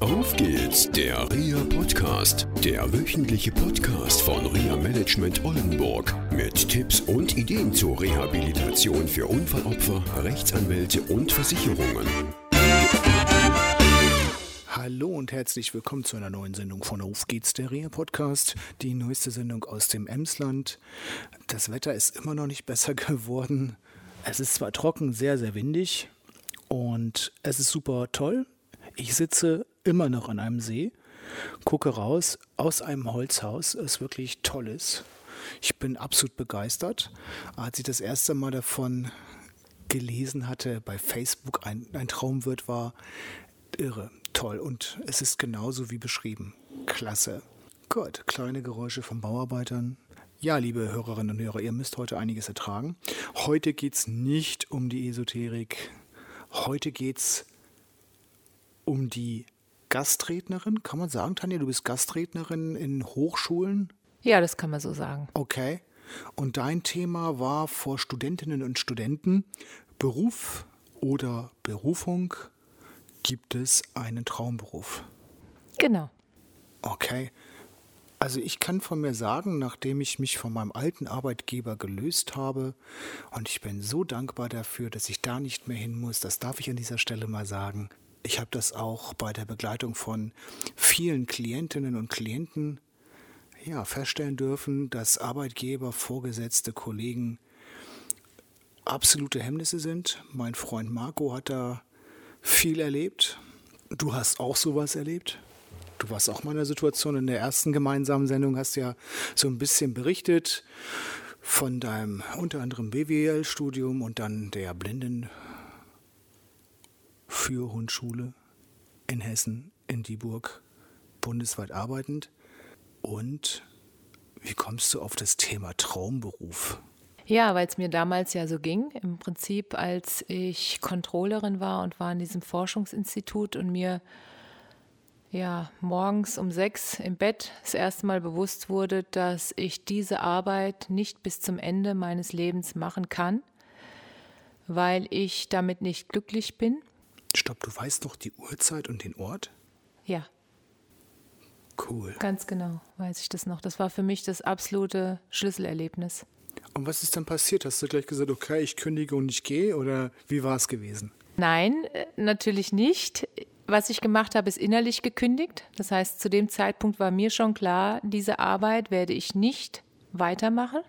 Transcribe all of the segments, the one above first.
Auf geht's, der RIA Podcast, der wöchentliche Podcast von RIA Management Oldenburg mit Tipps und Ideen zur Rehabilitation für Unfallopfer, Rechtsanwälte und Versicherungen. Hallo und herzlich willkommen zu einer neuen Sendung von Auf geht's, der RIA Podcast, die neueste Sendung aus dem Emsland. Das Wetter ist immer noch nicht besser geworden. Es ist zwar trocken, sehr, sehr windig und es ist super toll. Ich sitze immer noch an einem See, gucke raus aus einem Holzhaus, das wirklich toll ist. Ich bin absolut begeistert. Als ich das erste Mal davon gelesen hatte, bei Facebook ein, ein Traum wird, war irre, toll. Und es ist genauso wie beschrieben. Klasse. Gut, kleine Geräusche von Bauarbeitern. Ja, liebe Hörerinnen und Hörer, ihr müsst heute einiges ertragen. Heute geht es nicht um die Esoterik. Heute geht es um die Gastrednerin. Kann man sagen, Tanja, du bist Gastrednerin in Hochschulen? Ja, das kann man so sagen. Okay. Und dein Thema war vor Studentinnen und Studenten Beruf oder Berufung. Gibt es einen Traumberuf? Genau. Okay. Also ich kann von mir sagen, nachdem ich mich von meinem alten Arbeitgeber gelöst habe, und ich bin so dankbar dafür, dass ich da nicht mehr hin muss, das darf ich an dieser Stelle mal sagen. Ich habe das auch bei der Begleitung von vielen Klientinnen und Klienten ja, feststellen dürfen, dass Arbeitgeber, Vorgesetzte, Kollegen absolute Hemmnisse sind. Mein Freund Marco hat da viel erlebt. Du hast auch sowas erlebt? Du warst auch mal in der Situation in der ersten gemeinsamen Sendung, hast ja so ein bisschen berichtet von deinem unter anderem BWL-Studium und dann der Blindenführhundschule in Hessen, in Dieburg, bundesweit arbeitend. Und wie kommst du auf das Thema Traumberuf? Ja, weil es mir damals ja so ging. Im Prinzip, als ich Controllerin war und war in diesem Forschungsinstitut und mir ja, morgens um sechs im Bett das erste Mal bewusst wurde, dass ich diese Arbeit nicht bis zum Ende meines Lebens machen kann, weil ich damit nicht glücklich bin. Stopp, du weißt noch die Uhrzeit und den Ort? Ja. Cool. Ganz genau, weiß ich das noch. Das war für mich das absolute Schlüsselerlebnis. Und was ist dann passiert? Hast du gleich gesagt, okay, ich kündige und ich gehe? Oder wie war es gewesen? Nein, äh, natürlich nicht was ich gemacht habe, ist innerlich gekündigt. Das heißt, zu dem Zeitpunkt war mir schon klar, diese Arbeit werde ich nicht weitermachen.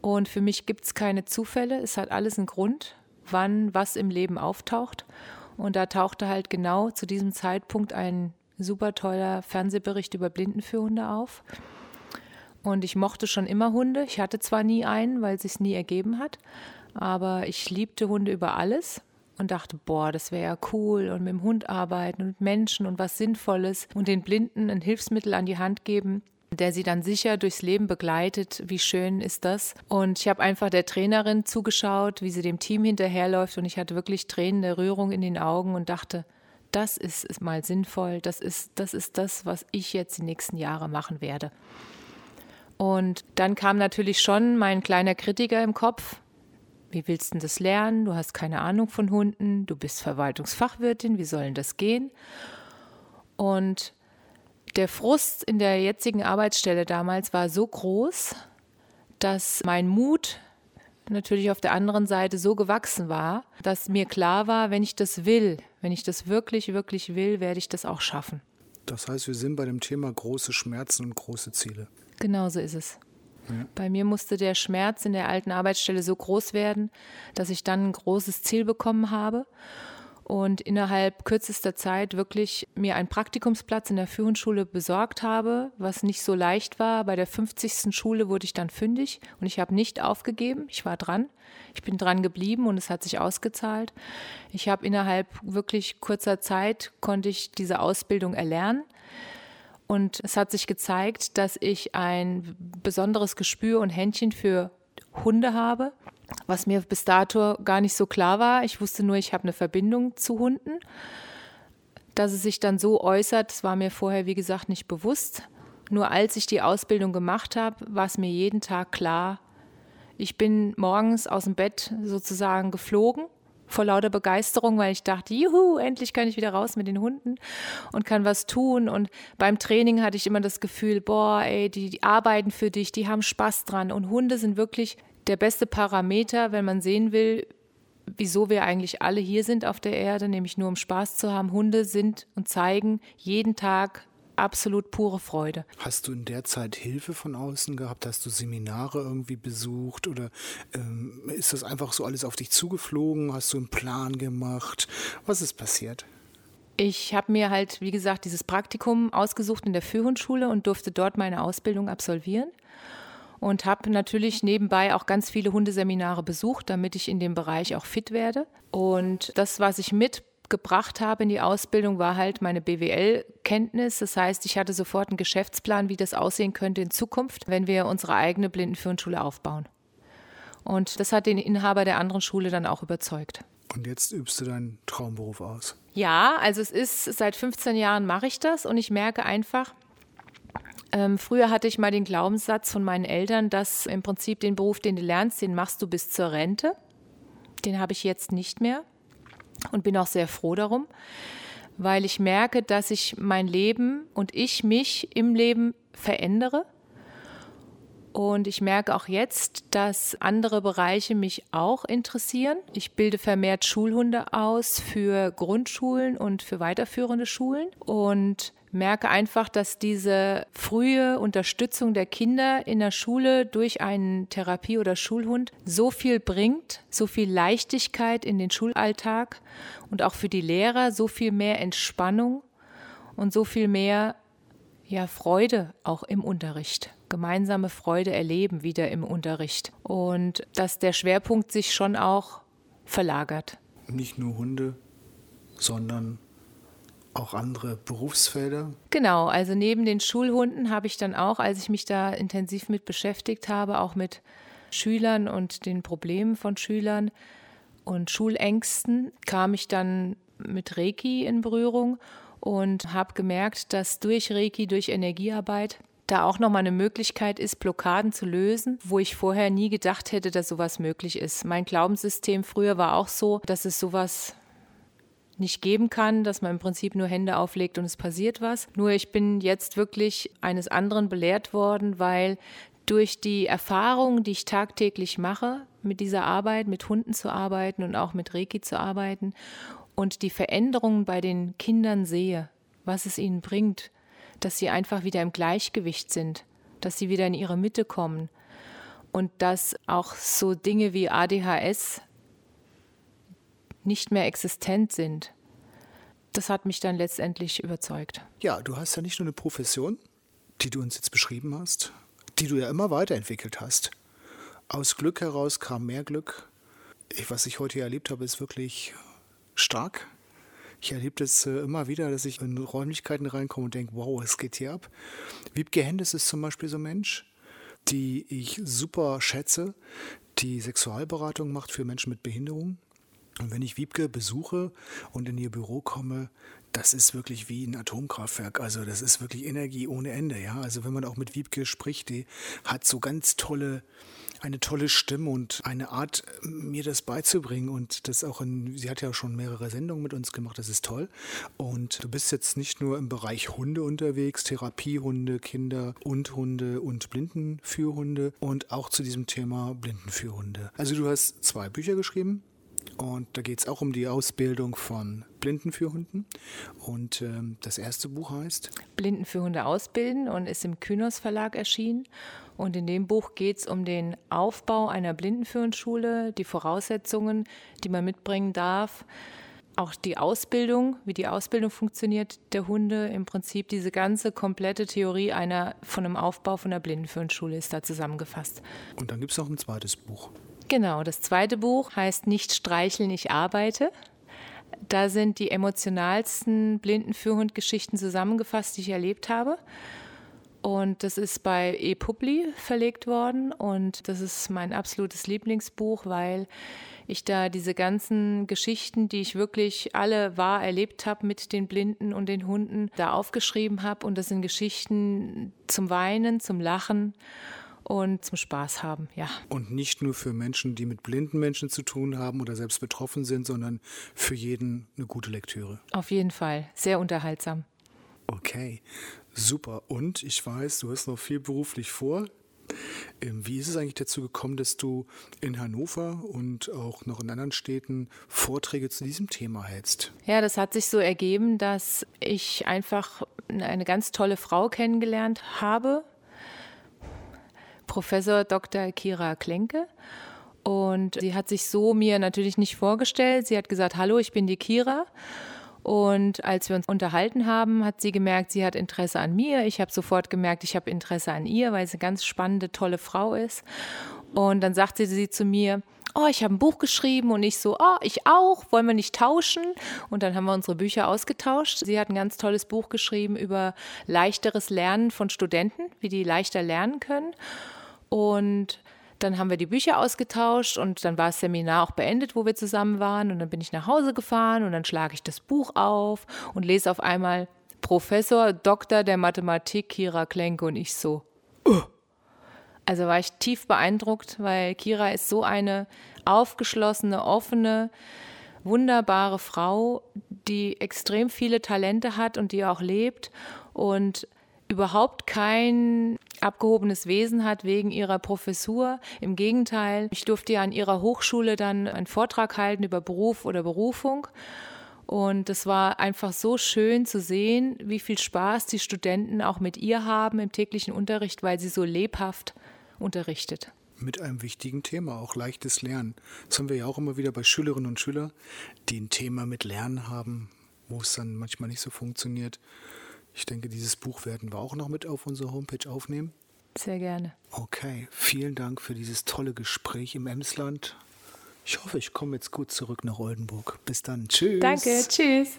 Und für mich gibt es keine Zufälle. Es hat alles einen Grund, wann was im Leben auftaucht. Und da tauchte halt genau zu diesem Zeitpunkt ein super toller Fernsehbericht über Blindenführhunde auf. Und ich mochte schon immer Hunde. Ich hatte zwar nie einen, weil es sich nie ergeben hat, aber ich liebte Hunde über alles und dachte, boah, das wäre ja cool und mit dem Hund arbeiten und mit Menschen und was Sinnvolles und den Blinden ein Hilfsmittel an die Hand geben, der sie dann sicher durchs Leben begleitet. Wie schön ist das? Und ich habe einfach der Trainerin zugeschaut, wie sie dem Team hinterherläuft und ich hatte wirklich Tränen der Rührung in den Augen und dachte, das ist, mal sinnvoll, das ist, das ist das, was ich jetzt die nächsten Jahre machen werde. Und dann kam natürlich schon mein kleiner Kritiker im Kopf, wie willst du das lernen? Du hast keine Ahnung von Hunden, du bist Verwaltungsfachwirtin, wie soll denn das gehen? Und der Frust in der jetzigen Arbeitsstelle damals war so groß, dass mein Mut natürlich auf der anderen Seite so gewachsen war, dass mir klar war, wenn ich das will, wenn ich das wirklich, wirklich will, werde ich das auch schaffen. Das heißt, wir sind bei dem Thema große Schmerzen und große Ziele. Genau so ist es. Bei mir musste der Schmerz in der alten Arbeitsstelle so groß werden, dass ich dann ein großes Ziel bekommen habe und innerhalb kürzester Zeit wirklich mir einen Praktikumsplatz in der Führungsschule besorgt habe, was nicht so leicht war. Bei der 50. Schule wurde ich dann fündig und ich habe nicht aufgegeben. Ich war dran. Ich bin dran geblieben und es hat sich ausgezahlt. Ich habe innerhalb wirklich kurzer Zeit konnte ich diese Ausbildung erlernen. Und es hat sich gezeigt, dass ich ein besonderes Gespür und Händchen für Hunde habe, was mir bis dato gar nicht so klar war. Ich wusste nur, ich habe eine Verbindung zu Hunden. Dass es sich dann so äußert, das war mir vorher, wie gesagt, nicht bewusst. Nur als ich die Ausbildung gemacht habe, war es mir jeden Tag klar, ich bin morgens aus dem Bett sozusagen geflogen vor lauter Begeisterung, weil ich dachte, juhu, endlich kann ich wieder raus mit den Hunden und kann was tun. Und beim Training hatte ich immer das Gefühl, boah, ey, die, die arbeiten für dich, die haben Spaß dran. Und Hunde sind wirklich der beste Parameter, wenn man sehen will, wieso wir eigentlich alle hier sind auf der Erde, nämlich nur um Spaß zu haben. Hunde sind und zeigen jeden Tag absolut pure Freude. Hast du in der Zeit Hilfe von außen gehabt? Hast du Seminare irgendwie besucht oder ähm, ist das einfach so alles auf dich zugeflogen? Hast du einen Plan gemacht? Was ist passiert? Ich habe mir halt, wie gesagt, dieses Praktikum ausgesucht in der Führhundschule und durfte dort meine Ausbildung absolvieren und habe natürlich nebenbei auch ganz viele Hundeseminare besucht, damit ich in dem Bereich auch fit werde. Und das, was ich mitgebracht habe in die Ausbildung, war halt meine BWL-Kenntnis. Das heißt, ich hatte sofort einen Geschäftsplan, wie das aussehen könnte in Zukunft, wenn wir unsere eigene Blindenführungsschule aufbauen. Und das hat den Inhaber der anderen Schule dann auch überzeugt. Und jetzt übst du deinen Traumberuf aus? Ja, also es ist seit 15 Jahren mache ich das und ich merke einfach, ähm, früher hatte ich mal den Glaubenssatz von meinen Eltern, dass im Prinzip den Beruf, den du lernst, den machst du bis zur Rente. Den habe ich jetzt nicht mehr und bin auch sehr froh darum, weil ich merke, dass ich mein Leben und ich mich im Leben verändere. Und ich merke auch jetzt, dass andere Bereiche mich auch interessieren. Ich bilde vermehrt Schulhunde aus für Grundschulen und für weiterführende Schulen. Und merke einfach, dass diese frühe Unterstützung der Kinder in der Schule durch einen Therapie- oder Schulhund so viel bringt, so viel Leichtigkeit in den Schulalltag und auch für die Lehrer so viel mehr Entspannung und so viel mehr ja, Freude auch im Unterricht. Gemeinsame Freude erleben wieder im Unterricht. Und dass der Schwerpunkt sich schon auch verlagert. Nicht nur Hunde, sondern auch andere Berufsfelder? Genau, also neben den Schulhunden habe ich dann auch, als ich mich da intensiv mit beschäftigt habe, auch mit Schülern und den Problemen von Schülern und Schulängsten, kam ich dann mit Reiki in Berührung und habe gemerkt, dass durch Reiki, durch Energiearbeit, da auch nochmal eine Möglichkeit ist, Blockaden zu lösen, wo ich vorher nie gedacht hätte, dass sowas möglich ist. Mein Glaubenssystem früher war auch so, dass es sowas nicht geben kann, dass man im Prinzip nur Hände auflegt und es passiert was. Nur ich bin jetzt wirklich eines anderen belehrt worden, weil durch die Erfahrungen, die ich tagtäglich mache, mit dieser Arbeit, mit Hunden zu arbeiten und auch mit Reiki zu arbeiten und die Veränderungen bei den Kindern sehe, was es ihnen bringt, dass sie einfach wieder im Gleichgewicht sind, dass sie wieder in ihre Mitte kommen und dass auch so Dinge wie ADHS nicht mehr existent sind. Das hat mich dann letztendlich überzeugt. Ja, du hast ja nicht nur eine Profession, die du uns jetzt beschrieben hast, die du ja immer weiterentwickelt hast. Aus Glück heraus kam mehr Glück. Was ich heute hier erlebt habe, ist wirklich stark. Ich erlebe das äh, immer wieder, dass ich in Räumlichkeiten reinkomme und denke, wow, es geht hier ab. Wiebke Hendes ist zum Beispiel so ein Mensch, die ich super schätze, die Sexualberatung macht für Menschen mit Behinderung. Und wenn ich Wiebke besuche und in ihr Büro komme, das ist wirklich wie ein Atomkraftwerk. Also das ist wirklich Energie ohne Ende. Ja, also wenn man auch mit Wiebke spricht, die hat so ganz tolle, eine tolle Stimme und eine Art, mir das beizubringen. Und das auch in, sie hat ja schon mehrere Sendungen mit uns gemacht. Das ist toll. Und du bist jetzt nicht nur im Bereich Hunde unterwegs, Therapiehunde, Kinder und Hunde und Blindenführhunde und auch zu diesem Thema Blindenführhunde. Also du hast zwei Bücher geschrieben. Und da geht es auch um die Ausbildung von Blindenführhunden. Und ähm, das erste Buch heißt Blindenführhunde ausbilden und ist im Kynos Verlag erschienen. Und in dem Buch geht es um den Aufbau einer Blindenführungsschule, die Voraussetzungen, die man mitbringen darf, auch die Ausbildung, wie die Ausbildung funktioniert der Hunde, im Prinzip diese ganze komplette Theorie einer von einem Aufbau von der Blindenführungsschule ist da zusammengefasst. Und dann gibt es noch ein zweites Buch. Genau, das zweite Buch heißt Nicht streicheln, ich arbeite. Da sind die emotionalsten Blindenführhundgeschichten zusammengefasst, die ich erlebt habe. Und das ist bei ePubli verlegt worden. Und das ist mein absolutes Lieblingsbuch, weil ich da diese ganzen Geschichten, die ich wirklich alle wahr erlebt habe mit den Blinden und den Hunden, da aufgeschrieben habe. Und das sind Geschichten zum Weinen, zum Lachen und zum Spaß haben, ja. Und nicht nur für Menschen, die mit blinden Menschen zu tun haben oder selbst betroffen sind, sondern für jeden eine gute Lektüre. Auf jeden Fall, sehr unterhaltsam. Okay, super. Und ich weiß, du hast noch viel beruflich vor. Ähm, wie ist es eigentlich dazu gekommen, dass du in Hannover und auch noch in anderen Städten Vorträge zu diesem Thema hältst? Ja, das hat sich so ergeben, dass ich einfach eine ganz tolle Frau kennengelernt habe, Professor Dr. Kira Klenke. Und sie hat sich so mir natürlich nicht vorgestellt. Sie hat gesagt, hallo, ich bin die Kira. Und als wir uns unterhalten haben, hat sie gemerkt, sie hat Interesse an mir. Ich habe sofort gemerkt, ich habe Interesse an ihr, weil sie eine ganz spannende, tolle Frau ist. Und dann sagte sie zu mir, oh, ich habe ein Buch geschrieben und ich so, oh, ich auch, wollen wir nicht tauschen? Und dann haben wir unsere Bücher ausgetauscht. Sie hat ein ganz tolles Buch geschrieben über leichteres Lernen von Studenten, wie die leichter lernen können. Und dann haben wir die Bücher ausgetauscht und dann war das Seminar auch beendet, wo wir zusammen waren. Und dann bin ich nach Hause gefahren und dann schlage ich das Buch auf und lese auf einmal Professor, Doktor der Mathematik, Kira Klenke und ich so. Uh. Also war ich tief beeindruckt, weil Kira ist so eine aufgeschlossene, offene, wunderbare Frau, die extrem viele Talente hat und die auch lebt und überhaupt kein abgehobenes Wesen hat wegen ihrer Professur. Im Gegenteil, ich durfte ja an ihrer Hochschule dann einen Vortrag halten über Beruf oder Berufung. Und es war einfach so schön zu sehen, wie viel Spaß die Studenten auch mit ihr haben im täglichen Unterricht, weil sie so lebhaft unterrichtet. Mit einem wichtigen Thema, auch leichtes Lernen. Das haben wir ja auch immer wieder bei Schülerinnen und Schülern, die ein Thema mit Lernen haben, wo es dann manchmal nicht so funktioniert. Ich denke, dieses Buch werden wir auch noch mit auf unsere Homepage aufnehmen. Sehr gerne. Okay, vielen Dank für dieses tolle Gespräch im Emsland. Ich hoffe, ich komme jetzt gut zurück nach Oldenburg. Bis dann. Tschüss. Danke. Tschüss.